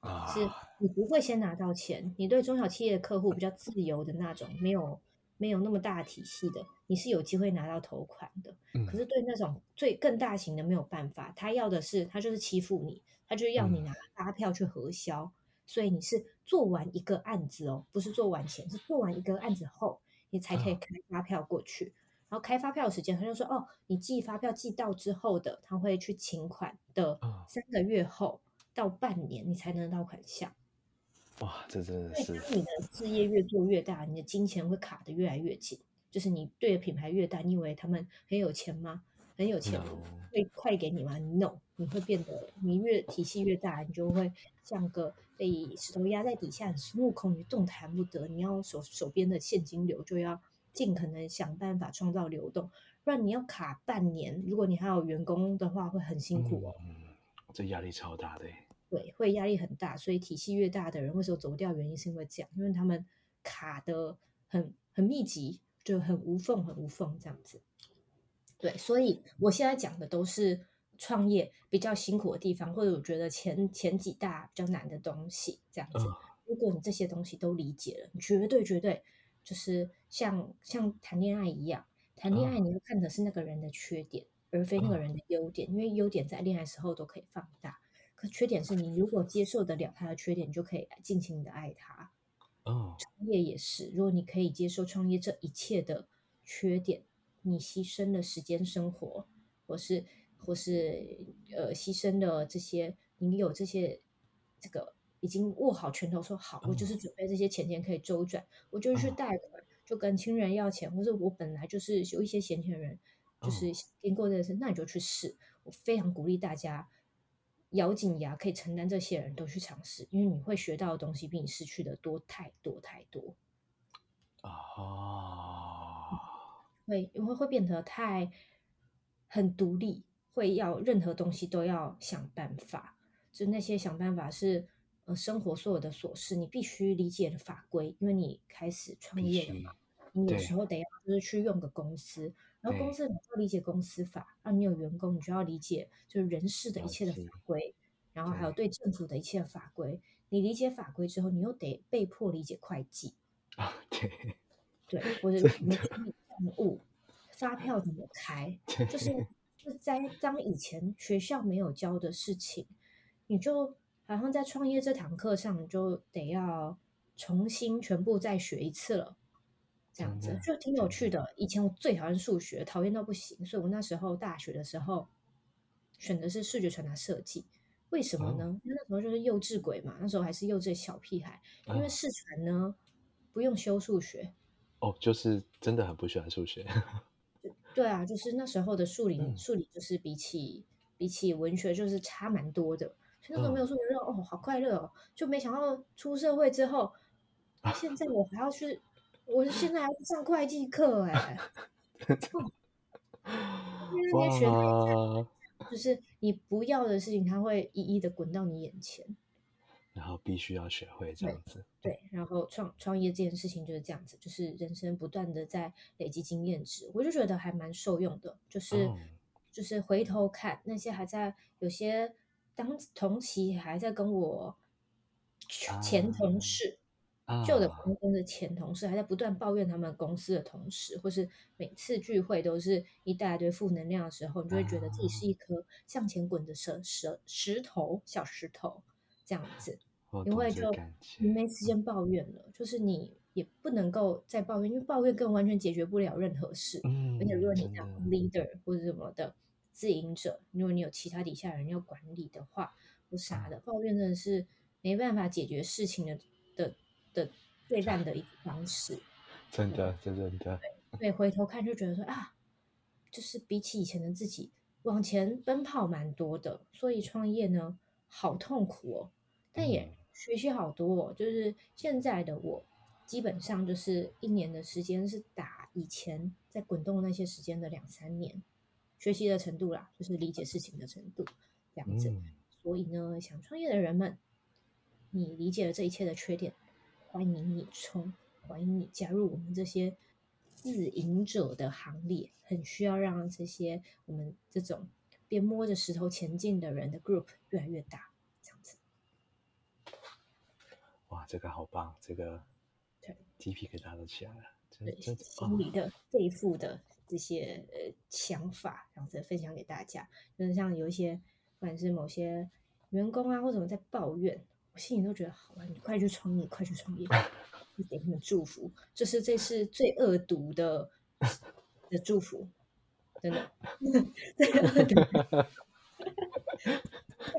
[SPEAKER 2] 啊，是你不会先拿到钱。你对中小企业的客户比较自由的那种，没有没有那么大体系的，你是有机会拿到头款的。可是对那种最更大型的没有办法，他要的是他就是欺负你，他就是要你拿发票去核销，所以你是做完一个案子哦，不是做完钱，是做完一个案子后，你才可以开发票过去。然后开发票的时间，他就说：“哦，你寄发票寄到之后的，他会去请款的三个月后到半年，你才能到款项。”
[SPEAKER 1] 哇，这真的是！
[SPEAKER 2] 你的事业越做越大，你的金钱会卡得越来越紧。就是你对的品牌越大，你以为他们很有钱吗？很有钱会快给你吗？No，你会变得你越体系越大，你就会像个被石头压在底下，孙悟空，你动弹不得。你要手手边的现金流就要。尽可能想办法创造流动，不然你要卡半年。如果你还有员工的话，会很辛苦哦。
[SPEAKER 1] 嗯，这压力超大的。
[SPEAKER 2] 对，会压力很大。所以体系越大的人，为什么走不掉？原因是因为这样，因为他们卡的很很密集，就很无缝，很无缝这样子。对，所以我现在讲的都是创业比较辛苦的地方，或者我觉得前前几大比较难的东西这样子。如果你这些东西都理解了，绝对绝对。就是像像谈恋爱一样，谈恋爱你要看的是那个人的缺点，而非那个人的优点，因为优点在恋爱时候都可以放大，可缺点是你如果接受得了他的缺点，你就可以尽情的爱他。
[SPEAKER 1] 哦，
[SPEAKER 2] 创业也是，如果你可以接受创业这一切的缺点，你牺牲了时间、生活，或是或是呃牺牲了这些，你有这些这个。已经握好拳头，说好，我就是准备这些钱钱可以周转，我就去贷款，就跟亲人要钱，或者我本来就是有一些闲钱人，就是经过这件事，那你就去试。我非常鼓励大家咬紧牙，可以承担这些人都去尝试，因为你会学到的东西比你失去的多太多太多。
[SPEAKER 1] 啊，
[SPEAKER 2] 会因为会变得太很独立，会要任何东西都要想办法，就那些想办法是。呃，生活所有的琐事，你必须理解的法规，因为你开始创业了嘛，你有时候得要就是去用个公司，然后公司你要理解公司法，啊，你有员工，你就要理解就是人事的一切的法规，然后还有对。政府的一切的法规，你理解法规之后，你又得被迫理解会计
[SPEAKER 1] 啊，对，
[SPEAKER 2] 对，或者 <laughs> 你账务，发票怎么开，就是。是在当以前学校没有教的事情，你就。然后在创业这堂课上，就得要重新全部再学一次了，这样子就挺有趣的。以前我最讨厌数学，讨厌到不行，所以我那时候大学的时候选的是视觉传达设计。为什么呢？因为那时候就是幼稚鬼嘛，那时候还是幼稚小屁孩。因为视传呢不用修数学，
[SPEAKER 1] 哦，就是真的很不喜欢数学。<laughs>
[SPEAKER 2] 对啊，就是那时候的数理，数理就是比起比起文学就是差蛮多的。那时候没有数学课，哦，好快乐哦！就没想到出社会之后，<laughs> 现在我还要去，我现在还要上会计课哎。<laughs> <laughs> 哇！就是你不要的事情，它会一一的滚到你眼前。
[SPEAKER 1] 然后必须要学会这样子。
[SPEAKER 2] 对，然后创创业这件事情就是这样子，就是人生不断的在累积经验值，我就觉得还蛮受用的。就是就是回头看那些还在有些当同期还在跟我前同事。旧的公司的前同事还在不断抱怨他们公司的同事，或是每次聚会都是一大堆负能量的时候，你就会觉得自己是一颗向前滚的石石石头小石头这样子，因为就你没时间抱怨了，就是你也不能够再抱怨，因为抱怨根本完全解决不了任何事。嗯，而且如果你当 leader 或者什么的自营者，如果你有其他底下人要管理的话，或啥的，抱怨真的是没办法解决事情的的。的最烂的一个方式，<laughs>
[SPEAKER 1] 真的，真的，真的。
[SPEAKER 2] 对，回头看就觉得说啊，就是比起以前的自己往前奔跑蛮多的，所以创业呢好痛苦哦，但也学习好多哦。就是现在的我，基本上就是一年的时间是打以前在滚动那些时间的两三年，学习的程度啦，就是理解事情的程度这样子。所以呢，想创业的人们，你理解了这一切的缺点。欢迎你冲，欢迎你加入我们这些自营者的行列。很需要让这些我们这种边摸着石头前进的人的 group 越来越大，这样子。
[SPEAKER 1] 哇，这个好棒！这个
[SPEAKER 2] 对
[SPEAKER 1] 鸡皮疙瘩都起来了，
[SPEAKER 2] 对，心里的背负的这些呃想法，这样子分享给大家。就是像有一些，不管是某些员工啊，或者么在抱怨。我心里都觉得好啊，你快去创业，快去创业，给他们祝福，就是这是最恶毒的的祝福，真的，<laughs> 最恶毒。<laughs>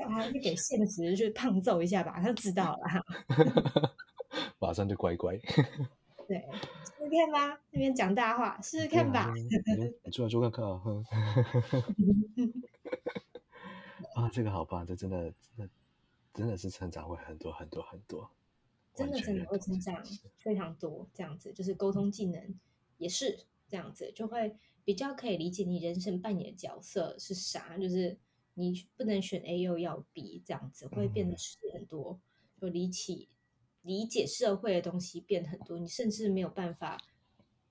[SPEAKER 2] 啊，你给现实就胖揍一下吧，他知道了，<laughs>
[SPEAKER 1] 马上就乖乖。
[SPEAKER 2] 对，看吧，那边讲大话，试试看吧。
[SPEAKER 1] 你出来做看看啊！<laughs> 啊，这个好棒，这真的真的。真的是成长会很多很多很多，
[SPEAKER 2] 真的真的会成长非常多。这样子就是沟通技能也是这样子，就会比较可以理解你人生扮演的角色是啥。就是你不能选 A 又要 B 这样子，会变得是很多，就理起理解社会的东西变很多。你甚至没有办法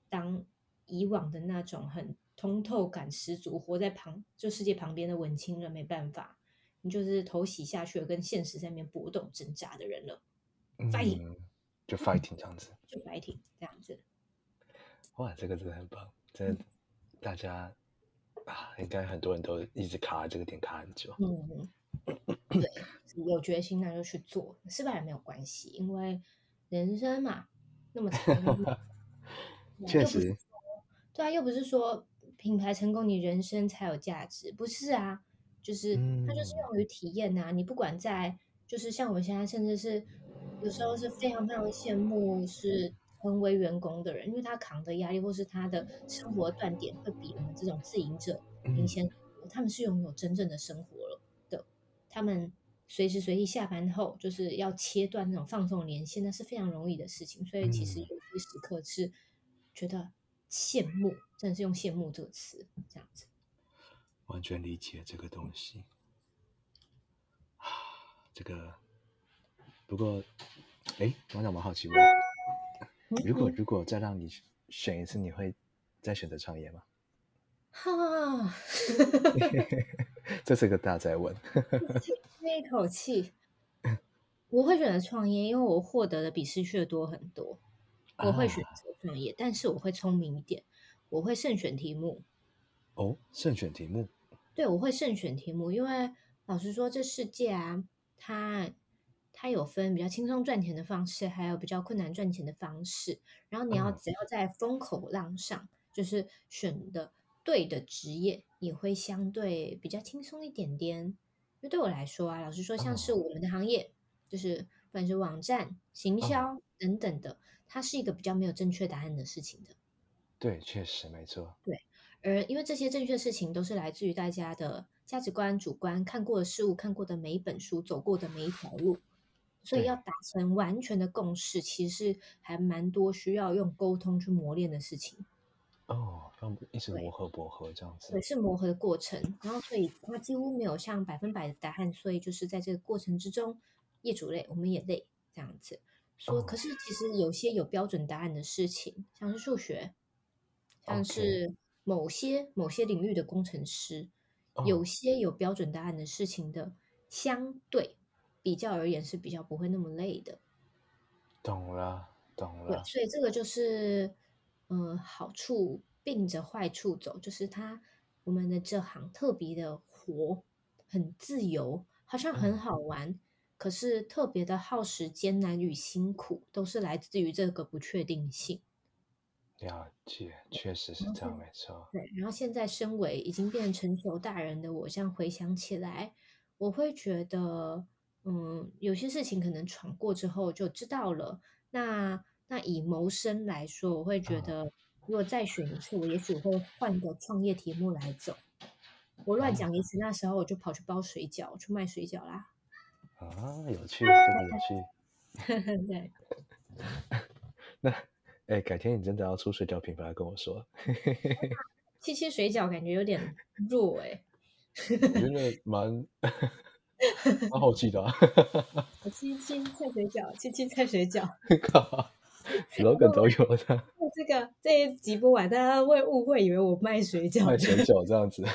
[SPEAKER 2] 当以往的那种很通透感十足，活在旁就世界旁边的文青人，没办法。你就是头洗下去了，跟现实在那边搏斗挣扎的人了，fighting
[SPEAKER 1] 就 fighting 这样子，
[SPEAKER 2] 就 fighting 这样子。
[SPEAKER 1] 哇，这个真的很棒，真的，大家啊，应该很多人都一直卡在这个点卡很久。
[SPEAKER 2] 嗯，<laughs> 对，有决心那就去做，失败也没有关系，因为人生嘛那么长，<laughs>
[SPEAKER 1] 确实，
[SPEAKER 2] 对啊，又不是说品牌成功你人生才有价值，不是啊。就是它就是用于体验呐，你不管在，就是像我们现在，甚至是有时候是非常非常羡慕是成为员工的人，因为他扛的压力或是他的生活断点会比我们这种自营者明显，他们是拥有真正的生活了的，他们随时随地下班后就是要切断那种放纵连线，那是非常容易的事情，所以其实有些时刻是觉得羡慕，真的是用羡慕这个词这样子。
[SPEAKER 1] 完全理解这个东西啊，这个不过，哎，我想蛮好奇问，如果如果再让你选一次，你会再选择创业吗？
[SPEAKER 2] 哈，<laughs> <laughs>
[SPEAKER 1] 这是个大灾问。<laughs>
[SPEAKER 2] 那一口气，我会选择创业，因为我获得的比失去的多很多。我会选择创业，但是我会聪明一点，我会慎选题目。
[SPEAKER 1] 哦，慎选题目。
[SPEAKER 2] 对，我会慎选题目，因为老实说，这世界啊，它它有分比较轻松赚钱的方式，还有比较困难赚钱的方式。然后你要只要在风口浪上，就是选的对的职业，也会相对比较轻松一点点。因为对我来说啊，老实说，像是我们的行业，就是不管是网站、行销等等的，它是一个比较没有正确答案的事情的。
[SPEAKER 1] 对，确实没错。
[SPEAKER 2] 对。而因为这些正确事情都是来自于大家的价值观、主观看过的事物、看过的每一本书、走过的每一条路，所以要达成完全的共识，其实还蛮多需要用沟通去磨练的事情。
[SPEAKER 1] 哦，让一直磨合、磨合这样子，
[SPEAKER 2] 对，是磨合的过程。然后，所以它几乎没有像百分百的答案，所以就是在这个过程之中，业主累，我们也累，这样子说。可是其实有些有标准答案的事情，像是数学，像是某些某些领域的工程师，有些有标准答案的事情的，相对比较而言是比较不会那么累的。
[SPEAKER 1] 懂了，懂了。
[SPEAKER 2] 对，所以这个就是，嗯，好处并着坏处走，就是他我们的这行特别的活，很自由，好像很好玩，可是特别的耗时、艰难与辛苦，都是来自于这个不确定性。
[SPEAKER 1] 了解，确实是这样，没错。
[SPEAKER 2] 对，然后现在身为已经变成熟大人的我，这样回想起来，我会觉得。嗯，有些事情可能闯过之后就知道了。那那以谋生来说，我会觉得，如果再选一次，我也许会换个创业题目来走。我乱讲一次，那时候我就跑去包水饺，去卖水饺啦。
[SPEAKER 1] 啊，有趣，真的有趣。<laughs>
[SPEAKER 2] 对。<laughs>
[SPEAKER 1] 那，哎，改天你真的要出水饺品牌，跟我说。
[SPEAKER 2] 七七水饺感觉有点弱哎。
[SPEAKER 1] 我觉得 <laughs> 蛮。蛮好记的啊！
[SPEAKER 2] 七七菜水饺，七七菜水饺，
[SPEAKER 1] 靠，老梗都有的。<laughs>
[SPEAKER 2] 这个这一集播完，大家会误会以为我卖水饺，
[SPEAKER 1] 卖水饺这样子。<laughs>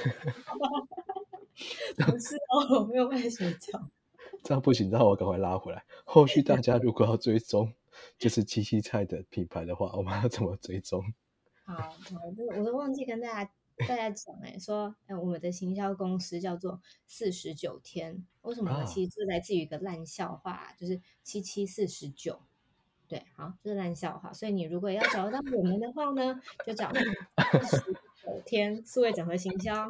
[SPEAKER 2] 不是哦，我没有卖水饺。<laughs>
[SPEAKER 1] 这样不行，让我赶快拉回来。后续大家如果要追踪，就是七七菜的品牌的话，我们要怎么追踪？
[SPEAKER 2] 好，好，我都忘记跟大家。大家讲哎，说哎，我们的行销公司叫做四十九天，为什么呢？其实是来自于一个烂笑话，就是七七四十九，对，好，这是烂笑话。所以你如果要找到我们的话呢，就找四十九天数位整合行销。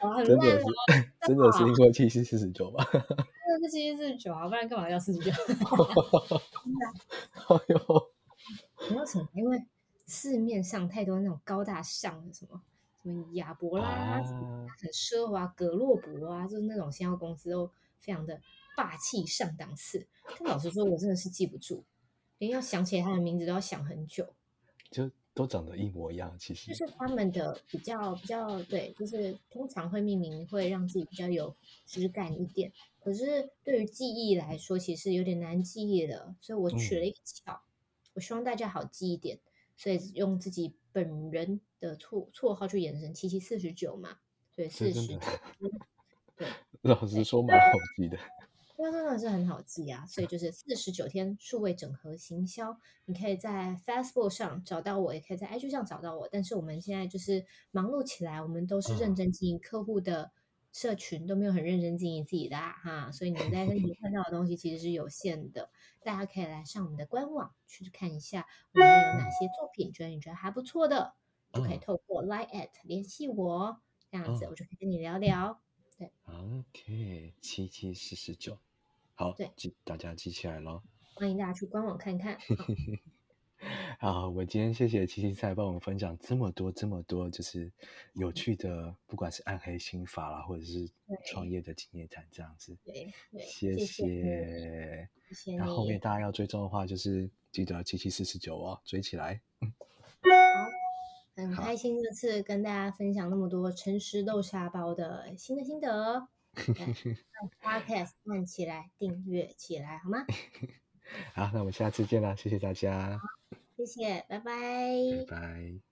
[SPEAKER 2] 哦，很烂哦，
[SPEAKER 1] 真的是因为七七四十九吧？<laughs> 真
[SPEAKER 2] 的是七七四十九啊，不然干嘛要四十九？<laughs>
[SPEAKER 1] 哎呦，
[SPEAKER 2] 没有什么，因为。市面上太多那种高大上的什么什么亚伯拉，很奢华，格洛伯啊，就是那种新销公司都非常的霸气上档次。但老实说，我真的是记不住，连要想起来他的名字都要想很久。
[SPEAKER 1] 就都长得一模一样，其实
[SPEAKER 2] 就是他们的比较比较对，就是通常会命名会让自己比较有质感一点。可是对于记忆来说，其实有点难记忆的，所以我取了一个巧，我希望大家好记一点。所以用自己本人的绰绰号去延伸，七七四十九嘛，对四十九。对，<laughs>
[SPEAKER 1] 老实说蛮好记的。
[SPEAKER 2] 那真的是很好记啊，所以就是四十九天数位整合行销，你可以在 Facebook 上找到我，也可以在 IG 上找到我。但是我们现在就是忙碌起来，我们都是认真经营客户的。社群都没有很认真经营自己的哈，所以你们在那里 <laughs> 看到的东西其实是有限的。大家可以来上我们的官网去看一下，我们有哪些作品，觉得你觉得还不错的，就可以透过 Line at 联系我，这样子我就可以跟你聊聊。对
[SPEAKER 1] ，OK，七七四十九，好，
[SPEAKER 2] 对，
[SPEAKER 1] 记大家记起来喽。
[SPEAKER 2] 欢迎大家去官网看看。<laughs>
[SPEAKER 1] 好，我今天谢谢七七菜帮我们分享这么多这么多，就是有趣的，不管是暗黑心法啦，或者是创业的经验谈这样子。
[SPEAKER 2] 对，
[SPEAKER 1] 谢谢。那后面大家要追踪的话，就是记得七七四十九哦，追起来。
[SPEAKER 2] 好，<laughs> 很开心这次跟大家分享那么多诚实豆沙包的新的心得。<laughs> Podcast 看起来，订阅起来，好吗？<laughs>
[SPEAKER 1] 好，那我们下次见啦，谢谢大家。
[SPEAKER 2] 谢谢，拜拜。
[SPEAKER 1] 拜拜。